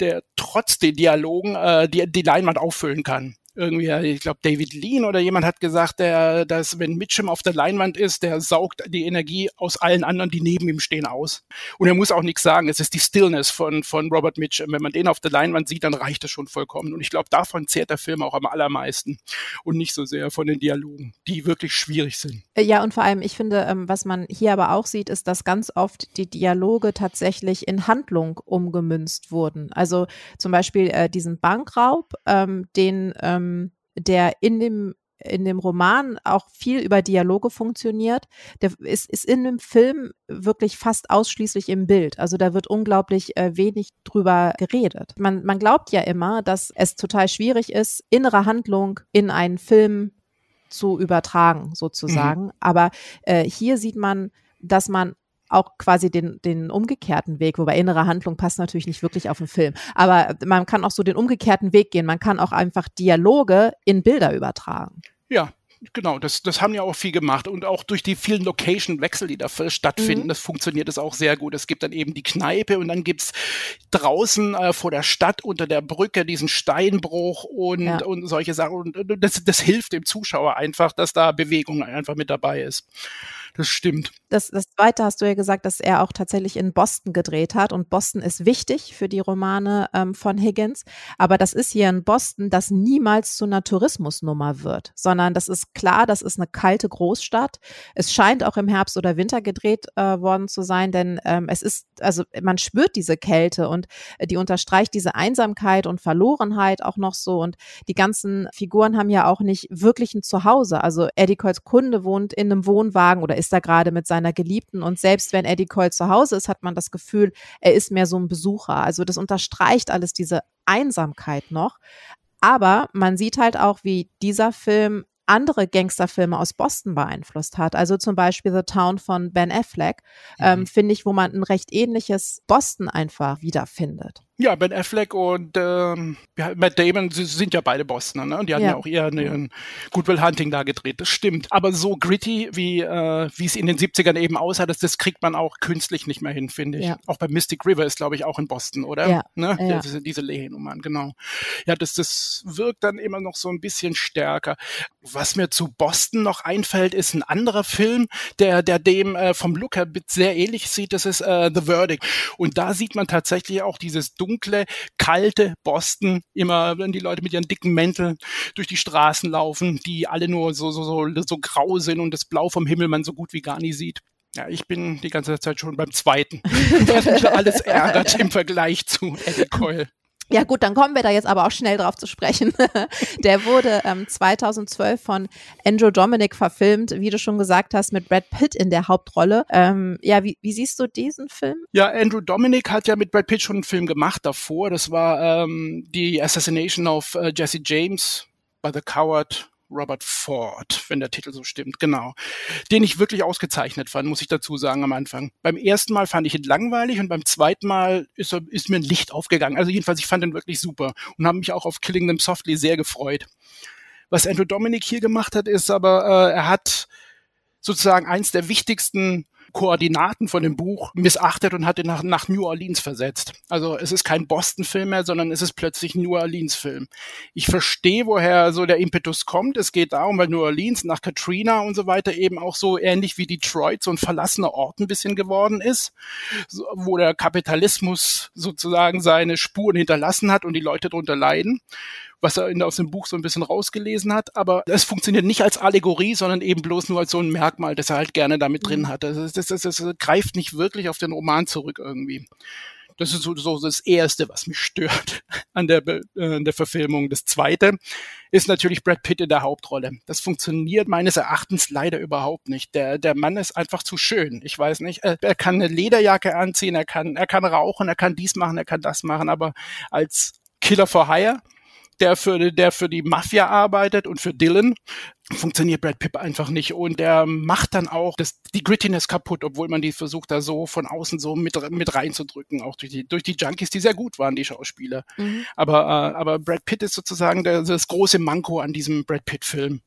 der trotz den Dialogen äh, die, die Leinwand auffüllen kann irgendwie, ich glaube, David Lean oder jemand hat gesagt, der, dass wenn Mitchum auf der Leinwand ist, der saugt die Energie aus allen anderen, die neben ihm stehen, aus. Und er muss auch nichts sagen. Es ist die Stillness von, von Robert Mitchum. Wenn man den auf der Leinwand sieht, dann reicht es schon vollkommen. Und ich glaube, davon zehrt der Film auch am allermeisten. Und nicht so sehr von den Dialogen, die wirklich schwierig sind. Äh, ja, und vor allem, ich finde, ähm, was man hier aber auch sieht, ist, dass ganz oft die Dialoge tatsächlich in Handlung umgemünzt wurden. Also zum Beispiel äh, diesen Bankraub, ähm, den ähm, ähm, der in dem in dem Roman auch viel über Dialoge funktioniert. Der ist, ist in dem Film wirklich fast ausschließlich im Bild. Also da wird unglaublich äh, wenig drüber geredet. Man, man glaubt ja immer, dass es total schwierig ist, innere Handlung in einen Film zu übertragen, sozusagen. Mhm. Aber äh, hier sieht man, dass man auch quasi den, den umgekehrten Weg, wobei innere Handlung passt natürlich nicht wirklich auf den Film. Aber man kann auch so den umgekehrten Weg gehen. Man kann auch einfach Dialoge in Bilder übertragen. Ja, Genau, das, das haben ja auch viel gemacht und auch durch die vielen Location-Wechsel, die da stattfinden, mhm. das funktioniert es auch sehr gut. Es gibt dann eben die Kneipe und dann gibt's draußen äh, vor der Stadt unter der Brücke diesen Steinbruch und, ja. und solche Sachen. Und das, das hilft dem Zuschauer einfach, dass da Bewegung einfach mit dabei ist. Das stimmt. Das, das zweite hast du ja gesagt, dass er auch tatsächlich in Boston gedreht hat. Und Boston ist wichtig für die Romane ähm, von Higgins. Aber das ist hier in Boston, das niemals zu einer Tourismusnummer wird, sondern das ist klar, das ist eine kalte Großstadt. Es scheint auch im Herbst oder Winter gedreht äh, worden zu sein, denn ähm, es ist, also man spürt diese Kälte und äh, die unterstreicht diese Einsamkeit und Verlorenheit auch noch so. Und die ganzen Figuren haben ja auch nicht wirklich ein Zuhause. Also Eddie Coles Kunde wohnt in einem Wohnwagen oder ist ist da gerade mit seiner Geliebten. Und selbst wenn Eddie Cole zu Hause ist, hat man das Gefühl, er ist mehr so ein Besucher. Also das unterstreicht alles diese Einsamkeit noch. Aber man sieht halt auch, wie dieser Film andere Gangsterfilme aus Boston beeinflusst hat. Also zum Beispiel The Town von Ben Affleck, ähm, mhm. finde ich, wo man ein recht ähnliches Boston einfach wiederfindet. Ja, Ben Affleck und ähm, Matt Damon sie sind ja beide Bostoner, ne? Und die hatten ja, ja auch eher einen Goodwill Hunting da gedreht. Das stimmt. Aber so gritty, wie äh, wie es in den 70ern eben aussah, das, das kriegt man auch künstlich nicht mehr hin, finde ich. Ja. Auch bei Mystic River ist, glaube ich, auch in Boston, oder? Ja. Ne? ja. Diese, diese Lehe-Nummern, genau. Ja, das, das wirkt dann immer noch so ein bisschen stärker. Was mir zu Boston noch einfällt, ist ein anderer Film, der, der dem äh, vom Look her sehr ähnlich sieht. Das ist äh, The Verdict. Und da sieht man tatsächlich auch dieses dunkle, kalte Boston, immer wenn die Leute mit ihren dicken Mänteln durch die Straßen laufen, die alle nur so, so, so, so grau sind und das Blau vom Himmel man so gut wie gar nie sieht. Ja, ich bin die ganze Zeit schon beim zweiten, was mich alles ärgert im Vergleich zu Eddie Coyle. Ja gut, dann kommen wir da jetzt aber auch schnell drauf zu sprechen. Der wurde ähm, 2012 von Andrew Dominic verfilmt, wie du schon gesagt hast, mit Brad Pitt in der Hauptrolle. Ähm, ja, wie, wie siehst du diesen Film? Ja, Andrew Dominic hat ja mit Brad Pitt schon einen Film gemacht davor. Das war ähm, die Assassination of uh, Jesse James by the Coward Robert Ford, wenn der Titel so stimmt, genau. Den ich wirklich ausgezeichnet fand, muss ich dazu sagen am Anfang. Beim ersten Mal fand ich ihn langweilig und beim zweiten Mal ist, er, ist mir ein Licht aufgegangen. Also jedenfalls, ich fand ihn wirklich super und habe mich auch auf Killing Them Softly sehr gefreut. Was Andrew Dominic hier gemacht hat, ist aber, äh, er hat sozusagen eins der wichtigsten Koordinaten von dem Buch missachtet und hat ihn nach, nach New Orleans versetzt. Also es ist kein Boston-Film mehr, sondern es ist plötzlich New Orleans-Film. Ich verstehe, woher so der Impetus kommt. Es geht darum, weil New Orleans nach Katrina und so weiter eben auch so ähnlich wie Detroit so ein verlassener Ort ein bisschen geworden ist, wo der Kapitalismus sozusagen seine Spuren hinterlassen hat und die Leute darunter leiden was er in, aus dem Buch so ein bisschen rausgelesen hat. Aber es funktioniert nicht als Allegorie, sondern eben bloß nur als so ein Merkmal, das er halt gerne damit drin mhm. hat. Das, das, das, das greift nicht wirklich auf den Roman zurück irgendwie. Das ist so, so das Erste, was mich stört an der, äh, an der Verfilmung. Das Zweite ist natürlich Brad Pitt in der Hauptrolle. Das funktioniert meines Erachtens leider überhaupt nicht. Der, der Mann ist einfach zu schön. Ich weiß nicht. Er, er kann eine Lederjacke anziehen, er kann, er kann rauchen, er kann dies machen, er kann das machen, aber als Killer for Hire der für, der für die Mafia arbeitet und für Dylan, funktioniert Brad Pitt einfach nicht und der macht dann auch das, die Grittiness kaputt, obwohl man die versucht da so von außen so mit, mit reinzudrücken, auch durch die, durch die Junkies, die sehr gut waren, die Schauspieler. Mhm. Aber, äh, aber Brad Pitt ist sozusagen der, das große Manko an diesem Brad Pitt-Film.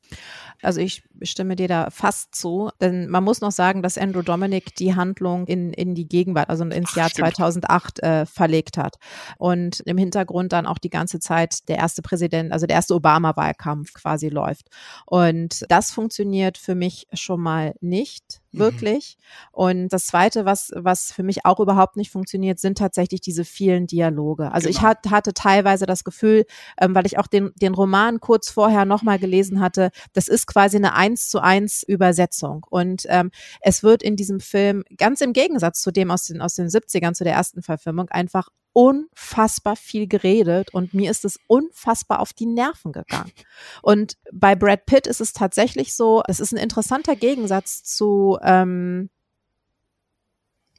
Also ich stimme dir da fast zu, denn man muss noch sagen, dass Andrew Dominic die Handlung in, in die Gegenwart, also ins Ach, Jahr stimmt. 2008 äh, verlegt hat und im Hintergrund dann auch die ganze Zeit der erste Präsident, also der erste Obama-Wahlkampf quasi läuft. Und das funktioniert für mich schon mal nicht Mhm. wirklich. Mhm. Und das Zweite, was, was für mich auch überhaupt nicht funktioniert, sind tatsächlich diese vielen Dialoge. Also genau. ich hat, hatte teilweise das Gefühl, ähm, weil ich auch den, den Roman kurz vorher nochmal gelesen hatte, das ist quasi eine eins zu eins Übersetzung. Und ähm, es wird in diesem Film ganz im Gegensatz zu dem aus den, aus den 70ern, zu der ersten Verfilmung, einfach unfassbar viel geredet und mir ist es unfassbar auf die Nerven gegangen. Und bei Brad Pitt ist es tatsächlich so, es ist ein interessanter Gegensatz zu ähm,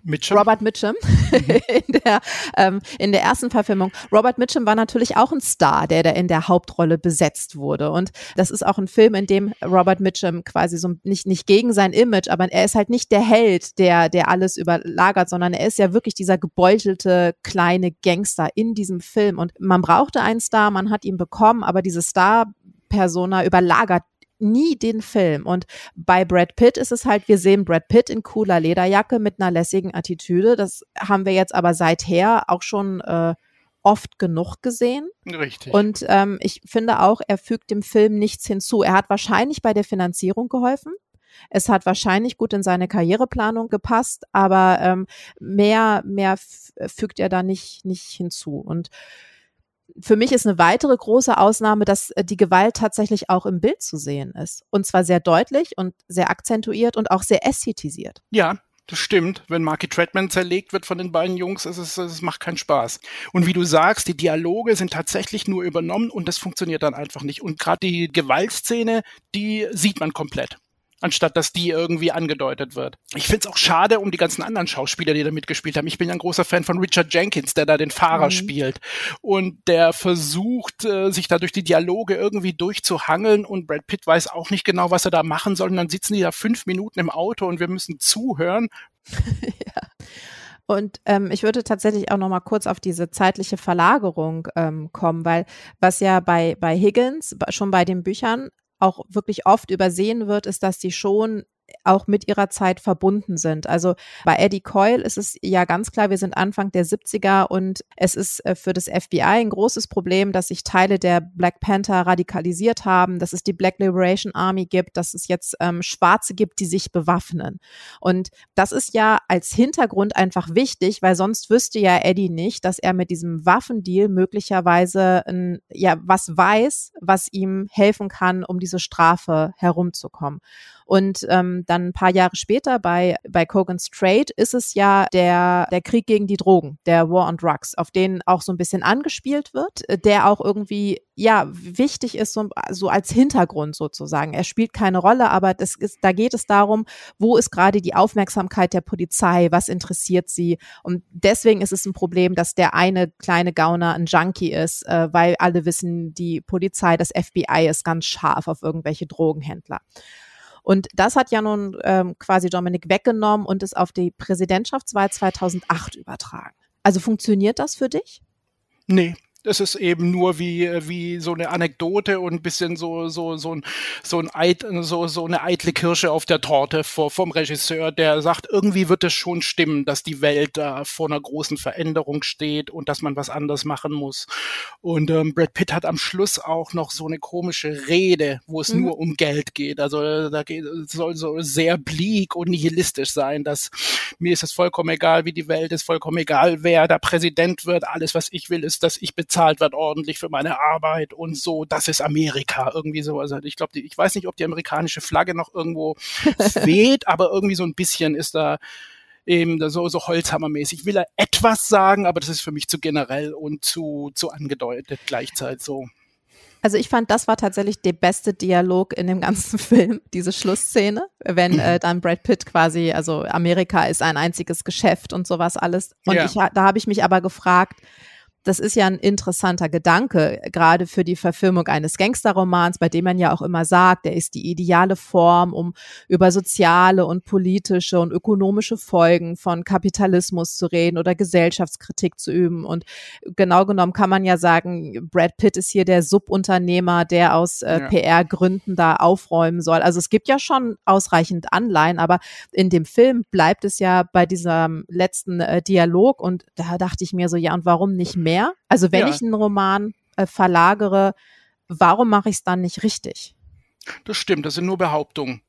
Mitchum? Robert Mitchum mhm. in, der, ähm, in der ersten Verfilmung. Robert Mitchum war natürlich auch ein Star, der da in der Hauptrolle besetzt wurde. Und das ist auch ein Film, in dem Robert Mitchum quasi so nicht, nicht gegen sein Image, aber er ist halt nicht der Held, der, der alles überlagert, sondern er ist ja wirklich dieser gebeutelte kleine Gangster in diesem Film. Und man brauchte einen Star, man hat ihn bekommen, aber diese Star Persona überlagert nie den Film. Und bei Brad Pitt ist es halt, wir sehen Brad Pitt in cooler Lederjacke mit einer lässigen Attitüde. Das haben wir jetzt aber seither auch schon äh, oft genug gesehen. Richtig. Und ähm, ich finde auch, er fügt dem Film nichts hinzu. Er hat wahrscheinlich bei der Finanzierung geholfen. Es hat wahrscheinlich gut in seine Karriereplanung gepasst, aber ähm, mehr, mehr fügt er da nicht, nicht hinzu. Und für mich ist eine weitere große Ausnahme, dass äh, die Gewalt tatsächlich auch im Bild zu sehen ist. Und zwar sehr deutlich und sehr akzentuiert und auch sehr ästhetisiert. Ja, das stimmt. Wenn Marky Treadman zerlegt wird von den beiden Jungs, es, ist, es macht keinen Spaß. Und wie du sagst, die Dialoge sind tatsächlich nur übernommen und das funktioniert dann einfach nicht. Und gerade die Gewaltszene, die sieht man komplett anstatt dass die irgendwie angedeutet wird. Ich finde es auch schade um die ganzen anderen Schauspieler, die da mitgespielt haben. Ich bin ja ein großer Fan von Richard Jenkins, der da den Fahrer mhm. spielt und der versucht, äh, sich da durch die Dialoge irgendwie durchzuhangeln und Brad Pitt weiß auch nicht genau, was er da machen soll und dann sitzen die da fünf Minuten im Auto und wir müssen zuhören. ja. Und ähm, ich würde tatsächlich auch noch mal kurz auf diese zeitliche Verlagerung ähm, kommen, weil was ja bei, bei Higgins schon bei den Büchern auch wirklich oft übersehen wird, ist, dass die schon auch mit ihrer Zeit verbunden sind. Also bei Eddie Coyle ist es ja ganz klar, wir sind Anfang der 70er und es ist äh, für das FBI ein großes Problem, dass sich Teile der Black Panther radikalisiert haben, dass es die Black Liberation Army gibt, dass es jetzt ähm, Schwarze gibt, die sich bewaffnen. Und das ist ja als Hintergrund einfach wichtig, weil sonst wüsste ja Eddie nicht, dass er mit diesem Waffendeal möglicherweise ein, ja was weiß, was ihm helfen kann, um diese Strafe herumzukommen. Und ähm, dann ein paar Jahre später bei, bei Cogan Strait ist es ja der, der Krieg gegen die Drogen, der War on Drugs, auf den auch so ein bisschen angespielt wird, der auch irgendwie ja wichtig ist, so, so als Hintergrund sozusagen. Er spielt keine Rolle, aber das ist, da geht es darum, wo ist gerade die Aufmerksamkeit der Polizei, was interessiert sie. Und deswegen ist es ein Problem, dass der eine kleine Gauner ein Junkie ist, äh, weil alle wissen, die Polizei, das FBI ist ganz scharf auf irgendwelche Drogenhändler. Und das hat ja nun ähm, quasi Dominik weggenommen und es auf die Präsidentschaftswahl 2008 übertragen. Also funktioniert das für dich? Nee, es ist eben nur wie, wie so eine Anekdote und ein bisschen so, so, so ein, so ein Eid, so, so eine eitle Kirsche auf der Torte vor, vom Regisseur, der sagt, irgendwie wird es schon stimmen, dass die Welt da vor einer großen Veränderung steht und dass man was anders machen muss. Und ähm, Brad Pitt hat am Schluss auch noch so eine komische Rede, wo es mhm. nur um Geld geht. Also da geht, soll so sehr bleak und nihilistisch sein, dass mir ist es vollkommen egal, wie die Welt ist, vollkommen egal, wer da Präsident wird. Alles, was ich will, ist, dass ich bezahlt wird ordentlich für meine Arbeit und so. Das ist Amerika irgendwie so. Also ich glaube, ich weiß nicht, ob die amerikanische Flagge noch irgendwo weht, aber irgendwie so ein bisschen ist da eben so, so Holzhammermäßig. Ich will er etwas sagen, aber das ist für mich zu generell und zu, zu angedeutet gleichzeitig so. Also ich fand, das war tatsächlich der beste Dialog in dem ganzen Film, diese Schlussszene, wenn äh, dann Brad Pitt quasi, also Amerika ist ein einziges Geschäft und sowas alles. Und ja. ich, da habe ich mich aber gefragt, das ist ja ein interessanter Gedanke, gerade für die Verfilmung eines Gangsterromans, bei dem man ja auch immer sagt, der ist die ideale Form, um über soziale und politische und ökonomische Folgen von Kapitalismus zu reden oder Gesellschaftskritik zu üben. Und genau genommen kann man ja sagen, Brad Pitt ist hier der Subunternehmer, der aus äh, ja. PR-Gründen da aufräumen soll. Also es gibt ja schon ausreichend Anleihen, aber in dem Film bleibt es ja bei diesem letzten äh, Dialog und da dachte ich mir so, ja, und warum nicht mehr? Mehr. Also wenn ja. ich einen Roman äh, verlagere, warum mache ich es dann nicht richtig? Das stimmt, das sind nur Behauptungen.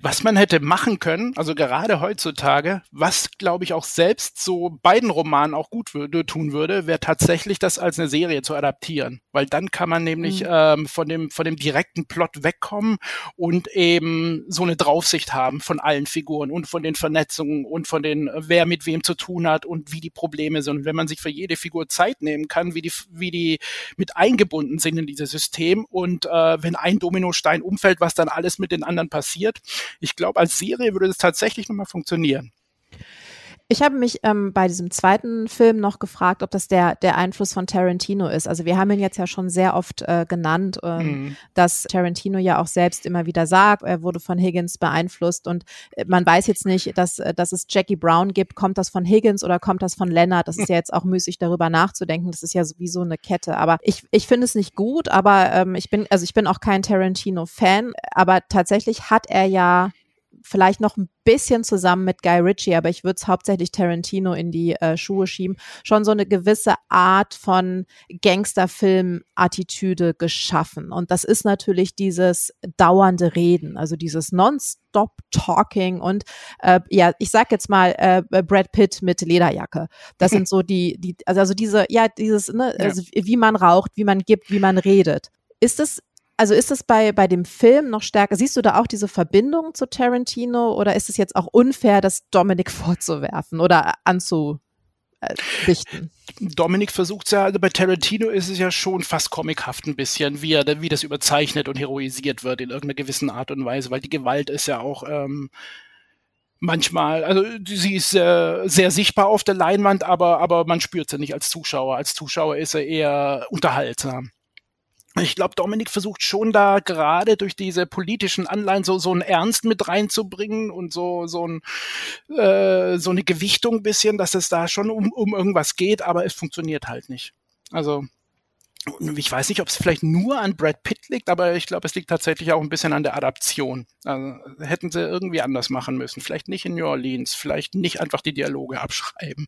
Was man hätte machen können, also gerade heutzutage, was glaube ich auch selbst so beiden Romanen auch gut würde, tun würde, wäre tatsächlich das als eine Serie zu adaptieren, weil dann kann man nämlich mhm. ähm, von dem von dem direkten Plot wegkommen und eben so eine Draufsicht haben von allen Figuren und von den Vernetzungen und von den wer mit wem zu tun hat und wie die Probleme sind. Und wenn man sich für jede Figur Zeit nehmen kann, wie die wie die mit eingebunden sind in dieses System und äh, wenn ein Dominostein umfällt, was dann alles mit den anderen passiert funktioniert. Ich glaube, als Serie würde es tatsächlich nochmal funktionieren. Ich habe mich ähm, bei diesem zweiten Film noch gefragt, ob das der, der Einfluss von Tarantino ist. Also wir haben ihn jetzt ja schon sehr oft äh, genannt, ähm, mhm. dass Tarantino ja auch selbst immer wieder sagt, er wurde von Higgins beeinflusst und äh, man weiß jetzt nicht, dass, äh, dass es Jackie Brown gibt. Kommt das von Higgins oder kommt das von Leonard? Das ist ja jetzt auch müßig darüber nachzudenken. Das ist ja sowieso eine Kette. Aber ich, ich finde es nicht gut, aber ähm, ich bin, also ich bin auch kein Tarantino-Fan, aber tatsächlich hat er ja vielleicht noch ein bisschen zusammen mit Guy Ritchie, aber ich würde es hauptsächlich Tarantino in die äh, Schuhe schieben, schon so eine gewisse Art von Gangsterfilm-Attitüde geschaffen. Und das ist natürlich dieses dauernde Reden, also dieses Non-Stop Talking und äh, ja, ich sag jetzt mal äh, Brad Pitt mit Lederjacke. Das sind so die, die, also diese, ja, dieses, ne, ja. Also wie man raucht, wie man gibt, wie man redet. Ist es also ist es bei, bei dem Film noch stärker? Siehst du da auch diese Verbindung zu Tarantino oder ist es jetzt auch unfair, das Dominik vorzuwerfen oder anzudichten? Dominik versucht es ja, also bei Tarantino ist es ja schon fast comichaft ein bisschen, wie, er, wie das überzeichnet und heroisiert wird in irgendeiner gewissen Art und Weise, weil die Gewalt ist ja auch ähm, manchmal, also sie ist äh, sehr sichtbar auf der Leinwand, aber, aber man spürt sie nicht als Zuschauer. Als Zuschauer ist er eher unterhaltsam ich glaube, Dominik versucht schon da gerade durch diese politischen Anleihen so so einen Ernst mit reinzubringen und so so ein äh, so eine Gewichtung bisschen, dass es da schon um um irgendwas geht, aber es funktioniert halt nicht. Also ich weiß nicht, ob es vielleicht nur an Brad Pitt liegt, aber ich glaube, es liegt tatsächlich auch ein bisschen an der Adaption. Also, hätten sie irgendwie anders machen müssen. Vielleicht nicht in New Orleans, vielleicht nicht einfach die Dialoge abschreiben.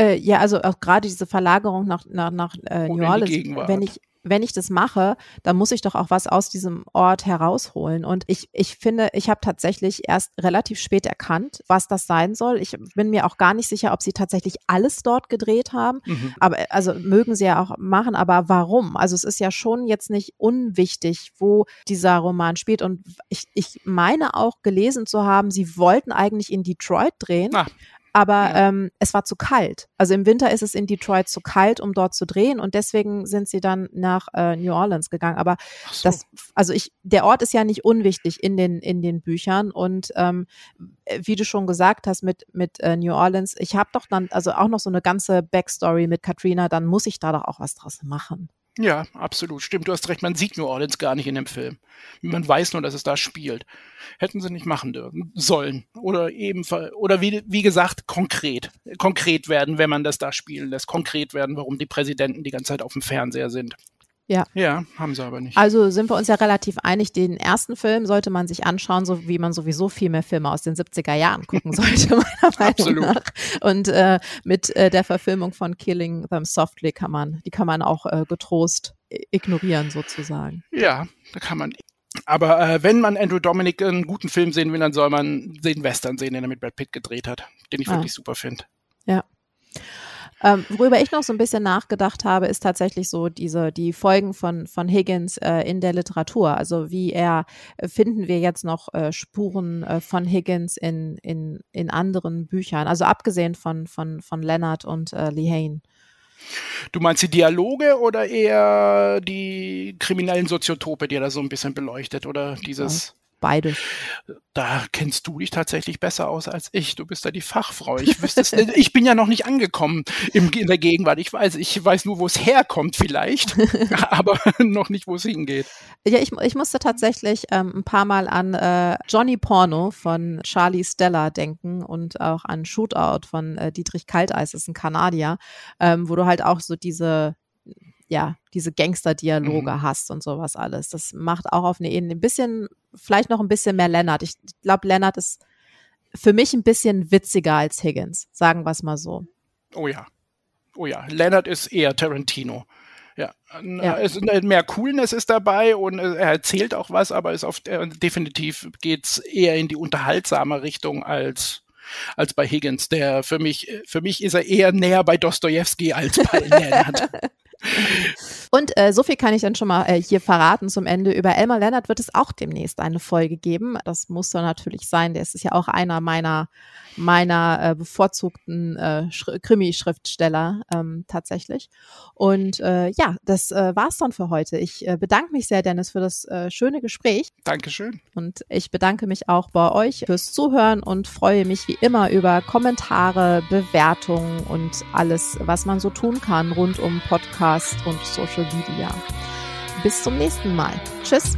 Äh, ja, also auch gerade diese Verlagerung nach, nach, nach äh, New Orleans, wenn ich, wenn ich das mache, dann muss ich doch auch was aus diesem Ort herausholen. Und ich, ich finde, ich habe tatsächlich erst relativ spät erkannt, was das sein soll. Ich bin mir auch gar nicht sicher, ob sie tatsächlich alles dort gedreht haben. Mhm. Aber also mögen sie ja auch machen, aber warum? Also es ist ja schon jetzt nicht unwichtig, wo dieser Roman spielt. Und ich, ich meine auch gelesen zu haben, sie wollten eigentlich in Detroit drehen. Ach aber ja. ähm, es war zu kalt. Also im Winter ist es in Detroit zu kalt, um dort zu drehen und deswegen sind sie dann nach äh, New Orleans gegangen. Aber so. das, also ich, der Ort ist ja nicht unwichtig in den in den Büchern und ähm, wie du schon gesagt hast mit mit äh, New Orleans, ich habe doch dann also auch noch so eine ganze Backstory mit Katrina, dann muss ich da doch auch was draus machen. Ja, absolut. Stimmt, du hast recht. Man sieht New Orleans gar nicht in dem Film. Man weiß nur, dass es da spielt. Hätten sie nicht machen dürfen, sollen. Oder eben, oder wie, wie gesagt, konkret. Konkret werden, wenn man das da spielen lässt. Konkret werden, warum die Präsidenten die ganze Zeit auf dem Fernseher sind. Ja. Ja, haben sie aber nicht. Also sind wir uns ja relativ einig, den ersten Film sollte man sich anschauen, so wie man sowieso viel mehr Filme aus den 70er Jahren gucken sollte, meiner Meinung Absolut. nach. Und äh, mit äh, der Verfilmung von Killing Them Softly kann man, die kann man auch äh, getrost ignorieren, sozusagen. Ja, da kann man. Aber äh, wenn man Andrew Dominic einen guten Film sehen will, dann soll man den Western sehen, den er mit Brad Pitt gedreht hat, den ich ah. wirklich super finde. Ja. Ähm, worüber ich noch so ein bisschen nachgedacht habe, ist tatsächlich so diese, die Folgen von, von Higgins äh, in der Literatur. Also wie er, äh, finden wir jetzt noch äh, Spuren äh, von Higgins in, in, in anderen Büchern? Also abgesehen von, von, von Leonard und äh, Lee Hain. Du meinst die Dialoge oder eher die kriminellen Soziotope, die er da so ein bisschen beleuchtet oder dieses? Beide. Da kennst du dich tatsächlich besser aus als ich. Du bist da die Fachfrau. Ich, wüsste, ich bin ja noch nicht angekommen im, in der Gegenwart. Ich weiß, ich weiß nur, wo es herkommt vielleicht, aber noch nicht, wo es hingeht. Ja, ich, ich musste tatsächlich ähm, ein paar Mal an äh, Johnny Porno von Charlie Stella denken und auch an Shootout von äh, Dietrich Kalteis, das ist ein Kanadier, ähm, wo du halt auch so diese ja, diese Gangster-Dialoge mhm. hast und sowas alles. Das macht auch auf eine Ebene ein bisschen, vielleicht noch ein bisschen mehr Lennart. Ich glaube, Lennart ist für mich ein bisschen witziger als Higgins, sagen wir es mal so. Oh ja. Oh ja. Lennart ist eher Tarantino. Ja, ja. Es, mehr Coolness ist dabei und er erzählt auch was, aber ist auf, äh, definitiv geht's eher in die unterhaltsame Richtung als als bei Higgins. Der für mich für mich ist er eher näher bei Dostoevsky als bei Lennart. Und äh, so viel kann ich dann schon mal äh, hier verraten zum Ende. Über Elmar Leonard wird es auch demnächst eine Folge geben. Das muss dann natürlich sein. Der ist ja auch einer meiner meiner äh, bevorzugten äh, Krimi-Schriftsteller ähm, tatsächlich. Und äh, ja, das äh, war's dann für heute. Ich äh, bedanke mich sehr, Dennis, für das äh, schöne Gespräch. Dankeschön. Und ich bedanke mich auch bei euch fürs Zuhören und freue mich wie immer über Kommentare, Bewertungen und alles, was man so tun kann rund um Podcast und Social Media. Bis zum nächsten Mal. Tschüss.